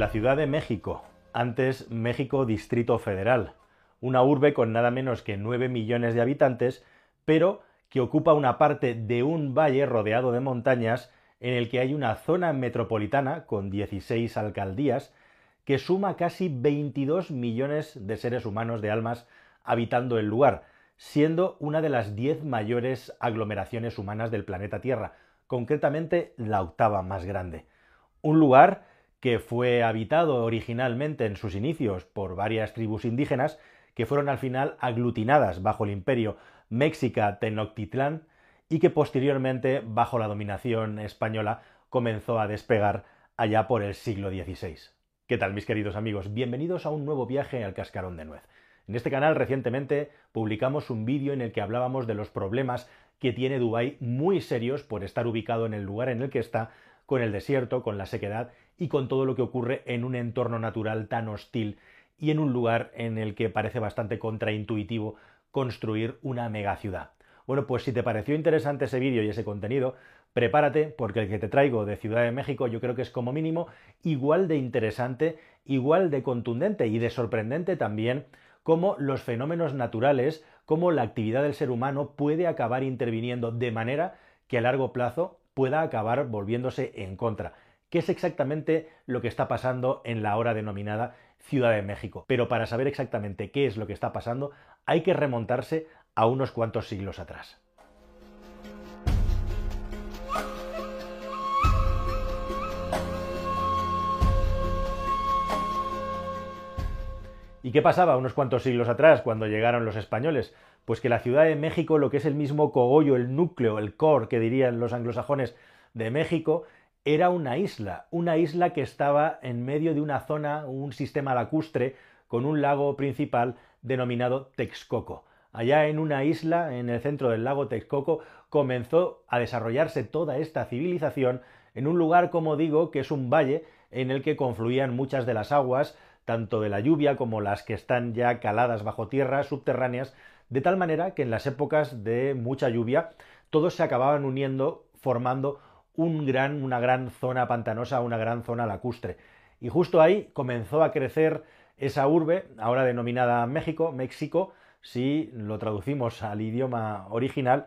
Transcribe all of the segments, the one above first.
La Ciudad de México, antes México Distrito Federal, una urbe con nada menos que 9 millones de habitantes, pero que ocupa una parte de un valle rodeado de montañas en el que hay una zona metropolitana con 16 alcaldías que suma casi 22 millones de seres humanos de almas habitando el lugar, siendo una de las 10 mayores aglomeraciones humanas del planeta Tierra, concretamente la octava más grande. Un lugar que fue habitado originalmente en sus inicios por varias tribus indígenas que fueron al final aglutinadas bajo el imperio Méxica Tenochtitlán y que posteriormente, bajo la dominación española, comenzó a despegar allá por el siglo XVI. ¿Qué tal mis queridos amigos? Bienvenidos a un nuevo viaje al cascarón de nuez. En este canal recientemente publicamos un vídeo en el que hablábamos de los problemas que tiene Dubái muy serios por estar ubicado en el lugar en el que está, con el desierto, con la sequedad y con todo lo que ocurre en un entorno natural tan hostil y en un lugar en el que parece bastante contraintuitivo construir una megaciudad. Bueno, pues si te pareció interesante ese vídeo y ese contenido, prepárate porque el que te traigo de Ciudad de México yo creo que es como mínimo igual de interesante, igual de contundente y de sorprendente también como los fenómenos naturales, cómo la actividad del ser humano puede acabar interviniendo de manera que a largo plazo pueda acabar volviéndose en contra. ¿Qué es exactamente lo que está pasando en la hora denominada Ciudad de México? Pero para saber exactamente qué es lo que está pasando, hay que remontarse a unos cuantos siglos atrás. ¿Y qué pasaba unos cuantos siglos atrás cuando llegaron los españoles? Pues que la Ciudad de México, lo que es el mismo cogollo, el núcleo, el core que dirían los anglosajones de México, era una isla, una isla que estaba en medio de una zona, un sistema lacustre, con un lago principal denominado Texcoco. Allá en una isla, en el centro del lago Texcoco, comenzó a desarrollarse toda esta civilización en un lugar, como digo, que es un valle en el que confluían muchas de las aguas, tanto de la lluvia como las que están ya caladas bajo tierra, subterráneas, de tal manera que en las épocas de mucha lluvia todos se acababan uniendo formando gran, una gran zona pantanosa, una gran zona lacustre. Y justo ahí comenzó a crecer esa urbe, ahora denominada México, México, si lo traducimos al idioma original,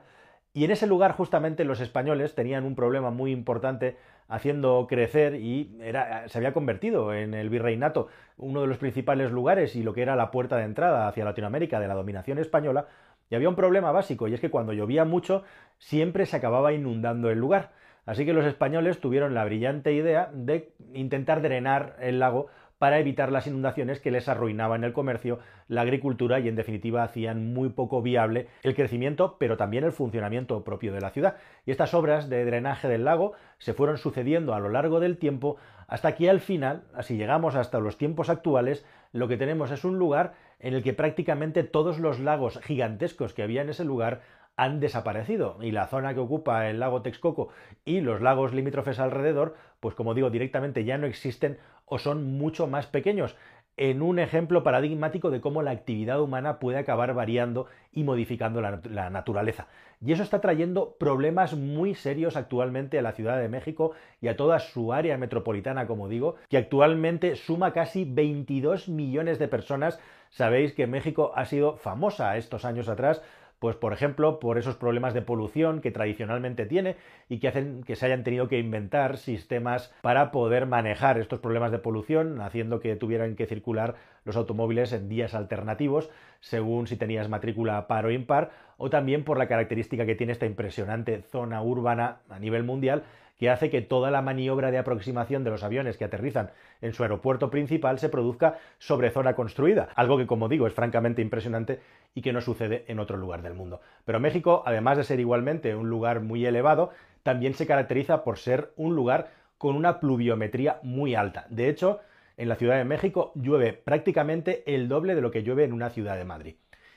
y en ese lugar justamente los españoles tenían un problema muy importante haciendo crecer y era, se había convertido en el virreinato, uno de los principales lugares y lo que era la puerta de entrada hacia Latinoamérica de la dominación española, y había un problema básico, y es que cuando llovía mucho siempre se acababa inundando el lugar. Así que los españoles tuvieron la brillante idea de intentar drenar el lago para evitar las inundaciones que les arruinaban el comercio, la agricultura y en definitiva hacían muy poco viable el crecimiento, pero también el funcionamiento propio de la ciudad. Y estas obras de drenaje del lago se fueron sucediendo a lo largo del tiempo hasta que al final, así llegamos hasta los tiempos actuales, lo que tenemos es un lugar en el que prácticamente todos los lagos gigantescos que había en ese lugar han desaparecido y la zona que ocupa el lago Texcoco y los lagos limítrofes alrededor, pues como digo, directamente ya no existen o son mucho más pequeños en un ejemplo paradigmático de cómo la actividad humana puede acabar variando y modificando la, naturaleza. Y eso está trayendo problemas muy serios actualmente a la Ciudad de México y a toda su área metropolitana, como digo, que actualmente suma casi 22 millones de personas. Sabéis que México ha sido famosa estos años atrás pues por ejemplo, por esos problemas de polución que tradicionalmente tiene y que hacen que se hayan tenido que inventar sistemas para poder manejar estos problemas de polución, haciendo que tuvieran que circular los automóviles en días alternativos, según si tenías matrícula par o impar, o también por la característica que tiene esta impresionante zona urbana a nivel mundial que hace que toda la maniobra de aproximación de los aviones que aterrizan en su aeropuerto principal se produzca sobre zona construida, algo que como digo es francamente impresionante y que no sucede en otro lugar del mundo. Pero México, además de ser igualmente un lugar muy elevado, también se caracteriza por ser un lugar con una pluviometría muy alta. De hecho, en la Ciudad de México llueve prácticamente el doble de lo que llueve en una ciudad de Madrid.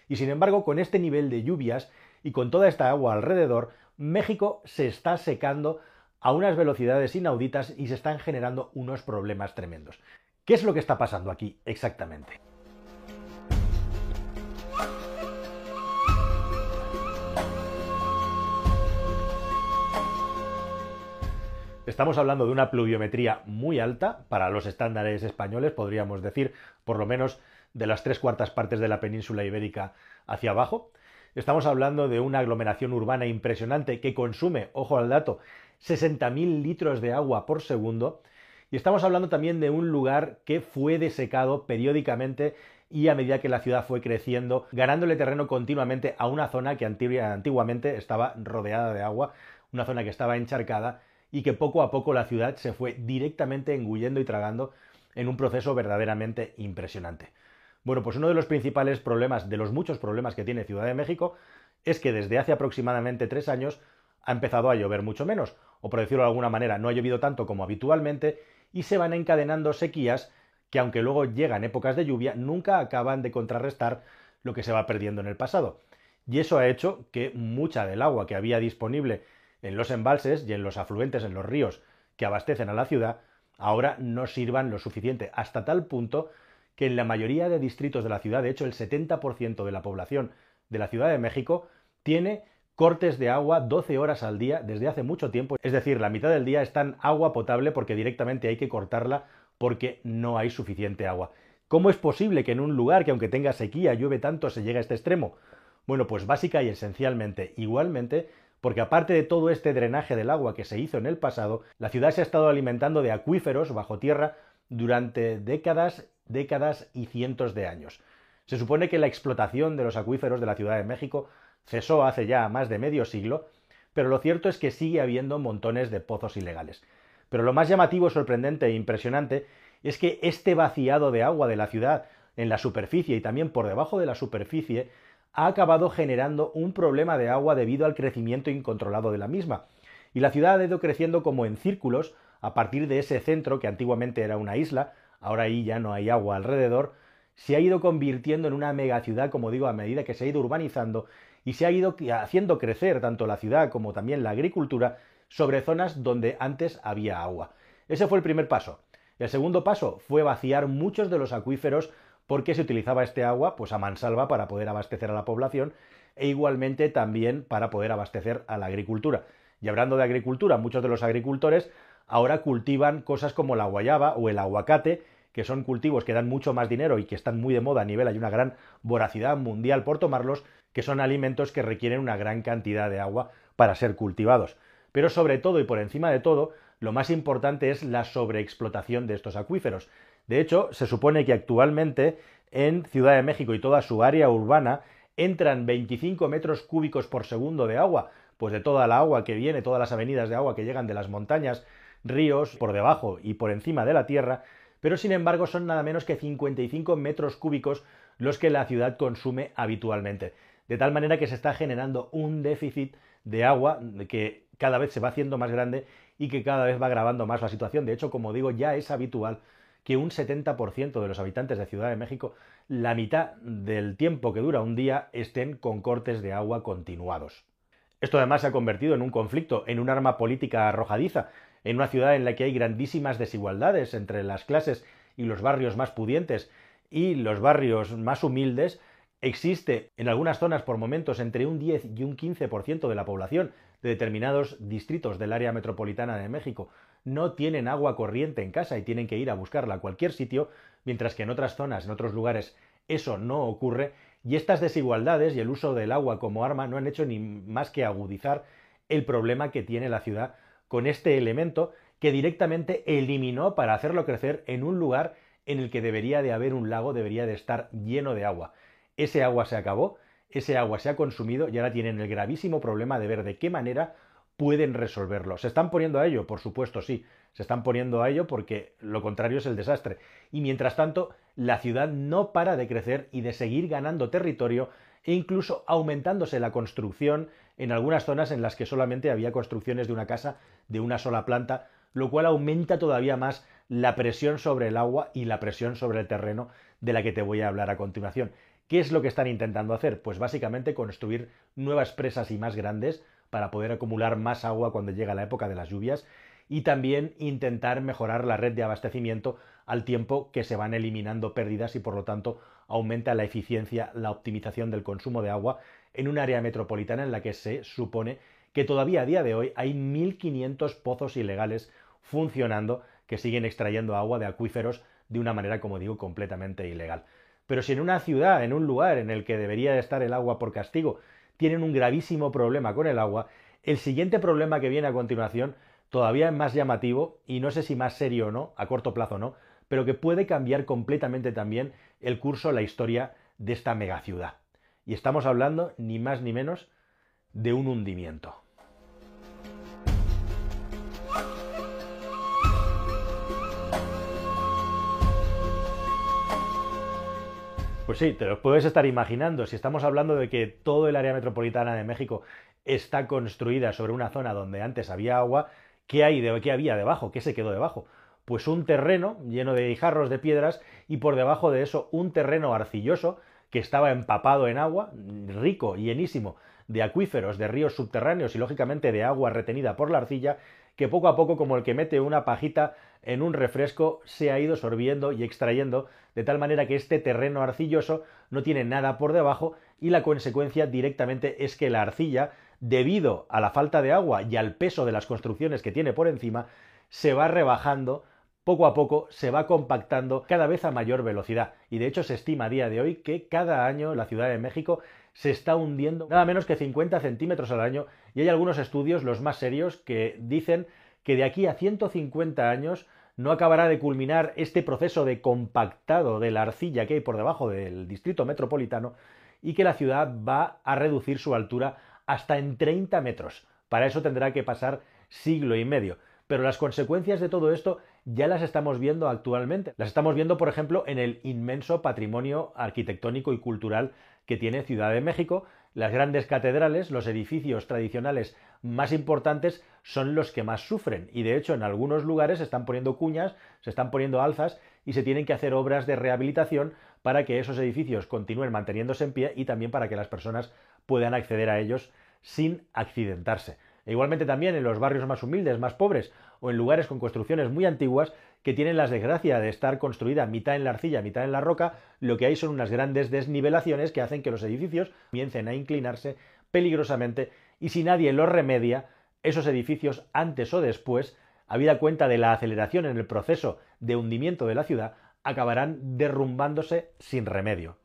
Y sin embargo, con este nivel de lluvias y con toda esta agua alrededor, México se está secando a unas velocidades inauditas y se están generando unos problemas tremendos. ¿Qué es lo que está pasando aquí exactamente? Estamos hablando de una pluviometría muy alta para los estándares españoles, podríamos decir, por lo menos de las tres cuartas partes de la península ibérica hacia abajo. Estamos hablando de una aglomeración urbana impresionante que consume, ojo al dato, 60.000 litros de agua por segundo. Y estamos hablando también de un lugar que fue desecado periódicamente y a medida que la ciudad fue creciendo, ganándole terreno continuamente a una zona que antiguamente estaba rodeada de agua, una zona que estaba encharcada y que poco a poco la ciudad se fue directamente engullendo y tragando en un proceso verdaderamente impresionante. Bueno, pues uno de los principales problemas, de los muchos problemas que tiene Ciudad de México, es que desde hace aproximadamente tres años ha empezado a llover mucho menos, o por decirlo de alguna manera, no ha llovido tanto como habitualmente, y se van encadenando sequías que aunque luego llegan épocas de lluvia, nunca acaban de contrarrestar lo que se va perdiendo en el pasado. Y eso ha hecho que mucha del agua que había disponible en los embalses y en los afluentes, en los ríos que abastecen a la ciudad, ahora no sirvan lo suficiente, hasta tal punto que en la mayoría de distritos de la ciudad, de hecho el 70% de la población de la Ciudad de México, tiene cortes de agua 12 horas al día desde hace mucho tiempo, es decir, la mitad del día está en agua potable porque directamente hay que cortarla porque no hay suficiente agua. ¿Cómo es posible que en un lugar que aunque tenga sequía llueve tanto se llegue a este extremo? Bueno, pues básica y esencialmente igualmente porque aparte de todo este drenaje del agua que se hizo en el pasado, la ciudad se ha estado alimentando de acuíferos bajo tierra durante décadas, décadas y cientos de años. Se supone que la explotación de los acuíferos de la Ciudad de México cesó hace ya más de medio siglo, pero lo cierto es que sigue habiendo montones de pozos ilegales. Pero lo más llamativo, sorprendente e impresionante es que este vaciado de agua de la ciudad en la superficie y también por debajo de la superficie ha acabado generando un problema de agua debido al crecimiento incontrolado de la misma. Y la ciudad ha ido creciendo como en círculos a partir de ese centro que antiguamente era una isla, ahora ahí ya no hay agua alrededor, se ha ido convirtiendo en una megaciudad, como digo, a medida que se ha ido urbanizando y se ha ido haciendo crecer tanto la ciudad como también la agricultura sobre zonas donde antes había agua. Ese fue el primer paso. El segundo paso fue vaciar muchos de los acuíferos porque se utilizaba este agua pues a mansalva para poder abastecer a la población e igualmente también para poder abastecer a la agricultura. Y hablando de agricultura, muchos de los agricultores ahora cultivan cosas como la guayaba o el aguacate, que son cultivos que dan mucho más dinero y que están muy de moda a nivel, hay una gran voracidad mundial por tomarlos, que son alimentos que requieren una gran cantidad de agua para ser cultivados. Pero sobre todo y por encima de todo, lo más importante es la sobreexplotación de estos acuíferos. De hecho, se supone que actualmente en Ciudad de México y toda su área urbana entran 25 metros cúbicos por segundo de agua, pues de toda la agua que viene, todas las avenidas de agua que llegan de las montañas, ríos, por debajo y por encima de la tierra, pero sin embargo son nada menos que 55 metros cúbicos los que la ciudad consume habitualmente. De tal manera que se está generando un déficit de agua que cada vez se va haciendo más grande y que cada vez va agravando más la situación. De hecho, como digo, ya es habitual que un 70% de los habitantes de Ciudad de México, la mitad del tiempo que dura un día, estén con cortes de agua continuados. Esto además se ha convertido en un conflicto, en un arma política arrojadiza, en una ciudad en la que hay grandísimas desigualdades entre las clases y los barrios más pudientes y los barrios más humildes, existe en algunas zonas por momentos entre un 10 y un 15% de la población de determinados distritos del área metropolitana de México. No tienen agua corriente en casa y tienen que ir a buscarla a cualquier sitio, mientras que en otras zonas, en otros lugares, eso no ocurre, y estas desigualdades y el uso del agua como arma no han hecho ni más que agudizar el problema que tiene la ciudad con este elemento que directamente eliminó para hacerlo crecer en un lugar en el que debería de haber un lago, debería de estar lleno de agua. Ese agua se acabó, ese agua se ha consumido y ahora tienen el gravísimo problema de ver de qué manera pueden resolverlo. ¿Se están poniendo a ello? Por supuesto, sí. Se están poniendo a ello porque lo contrario es el desastre. Y mientras tanto, la ciudad no para de crecer y de seguir ganando territorio e incluso aumentándose la construcción en algunas zonas en las que solamente había construcciones de una casa de una sola planta, lo cual aumenta todavía más la presión sobre el agua y la presión sobre el terreno de la que te voy a hablar a continuación. ¿Qué es lo que están intentando hacer? Pues básicamente construir nuevas presas y más grandes para poder acumular más agua cuando llega la época de las lluvias y también intentar mejorar la red de abastecimiento al tiempo que se van eliminando pérdidas y por lo tanto aumenta la eficiencia, la optimización del consumo de agua en un área metropolitana en la que se supone que todavía a día de hoy hay 1.500 pozos ilegales funcionando que siguen extrayendo agua de acuíferos de una manera, como digo, completamente ilegal. Pero si en una ciudad, en un lugar en el que debería estar el agua por castigo, tienen un gravísimo problema con el agua, el siguiente problema que viene a continuación todavía es más llamativo y no sé si más serio o no, a corto plazo no, pero que puede cambiar completamente también el curso, la historia de esta megaciudad. Y estamos hablando ni más ni menos de un hundimiento. Pues sí, te lo puedes estar imaginando. Si estamos hablando de que todo el área metropolitana de México está construida sobre una zona donde antes había agua, ¿qué hay de qué había debajo? ¿Qué se quedó debajo? Pues un terreno lleno de guijarros de piedras y por debajo de eso un terreno arcilloso que estaba empapado en agua, rico llenísimo de acuíferos, de ríos subterráneos y lógicamente de agua retenida por la arcilla, que poco a poco, como el que mete una pajita en un refresco, se ha ido sorbiendo y extrayendo, de tal manera que este terreno arcilloso no tiene nada por debajo y la consecuencia directamente es que la arcilla, debido a la falta de agua y al peso de las construcciones que tiene por encima, se va rebajando poco a poco se va compactando cada vez a mayor velocidad. Y de hecho se estima a día de hoy que cada año la Ciudad de México se está hundiendo nada menos que 50 centímetros al año y hay algunos estudios, los más serios, que dicen que de aquí a 150 años no acabará de culminar este proceso de compactado de la arcilla que hay por debajo del distrito metropolitano y que la ciudad va a reducir su altura hasta en 30 metros. Para eso tendrá que pasar siglo y medio. Pero las consecuencias de todo esto ya las estamos viendo actualmente. Las estamos viendo, por ejemplo, en el inmenso patrimonio arquitectónico y cultural que tiene Ciudad de México. Las grandes catedrales, los edificios tradicionales más importantes son los que más sufren y de hecho en algunos lugares se están poniendo cuñas, se están poniendo alzas y se tienen que hacer obras de rehabilitación para que esos edificios continúen manteniéndose en pie y también para que las personas puedan acceder a ellos sin accidentarse. E igualmente también en los barrios más humildes, más pobres, o en lugares con construcciones muy antiguas que tienen la desgracia de estar construida mitad en la arcilla, mitad en la roca, lo que hay son unas grandes desnivelaciones que hacen que los edificios comiencen a inclinarse peligrosamente y si nadie lo remedia, esos edificios antes o después, habida cuenta de la aceleración en el proceso de hundimiento de la ciudad, acabarán derrumbándose sin remedio.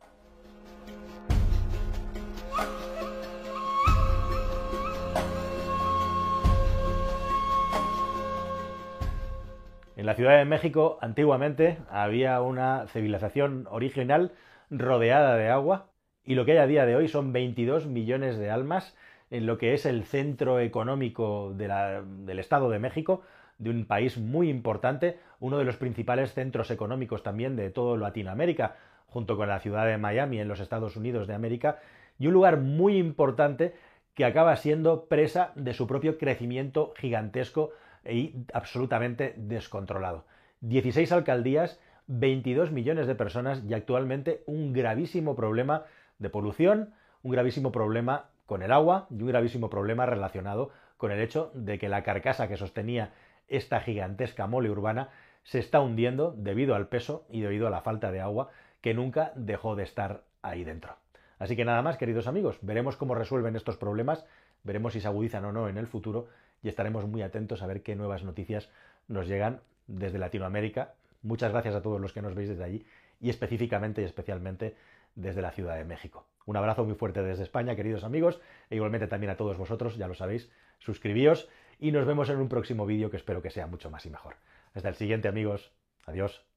En la Ciudad de México antiguamente había una civilización original rodeada de agua y lo que hay a día de hoy son 22 millones de almas en lo que es el centro económico del Estado de México, de un país muy importante, uno de los principales centros económicos también de todo Latinoamérica, junto con la ciudad de Miami en los Estados Unidos de América, y un lugar muy importante que acaba siendo presa de su propio crecimiento gigantesco y absolutamente descontrolado. 16 alcaldías, 22 millones de personas y actualmente un gravísimo problema de polución, un gravísimo problema con el agua y un gravísimo problema relacionado con el hecho de que la carcasa que sostenía esta gigantesca mole urbana se está hundiendo debido al peso y debido a la falta de agua que nunca dejó de estar ahí dentro. Así que nada más, queridos amigos, veremos cómo resuelven estos problemas, veremos si se agudizan o no en el futuro y estaremos muy atentos a ver qué nuevas noticias nos llegan desde Latinoamérica. Muchas gracias a todos los que nos veis desde allí y específicamente y especialmente desde la Ciudad de México. Un abrazo muy fuerte desde España, queridos amigos, e igualmente también a todos vosotros, ya lo sabéis, suscribíos y nos vemos en un próximo vídeo que espero que sea mucho más y mejor. Hasta el siguiente, amigos. Adiós.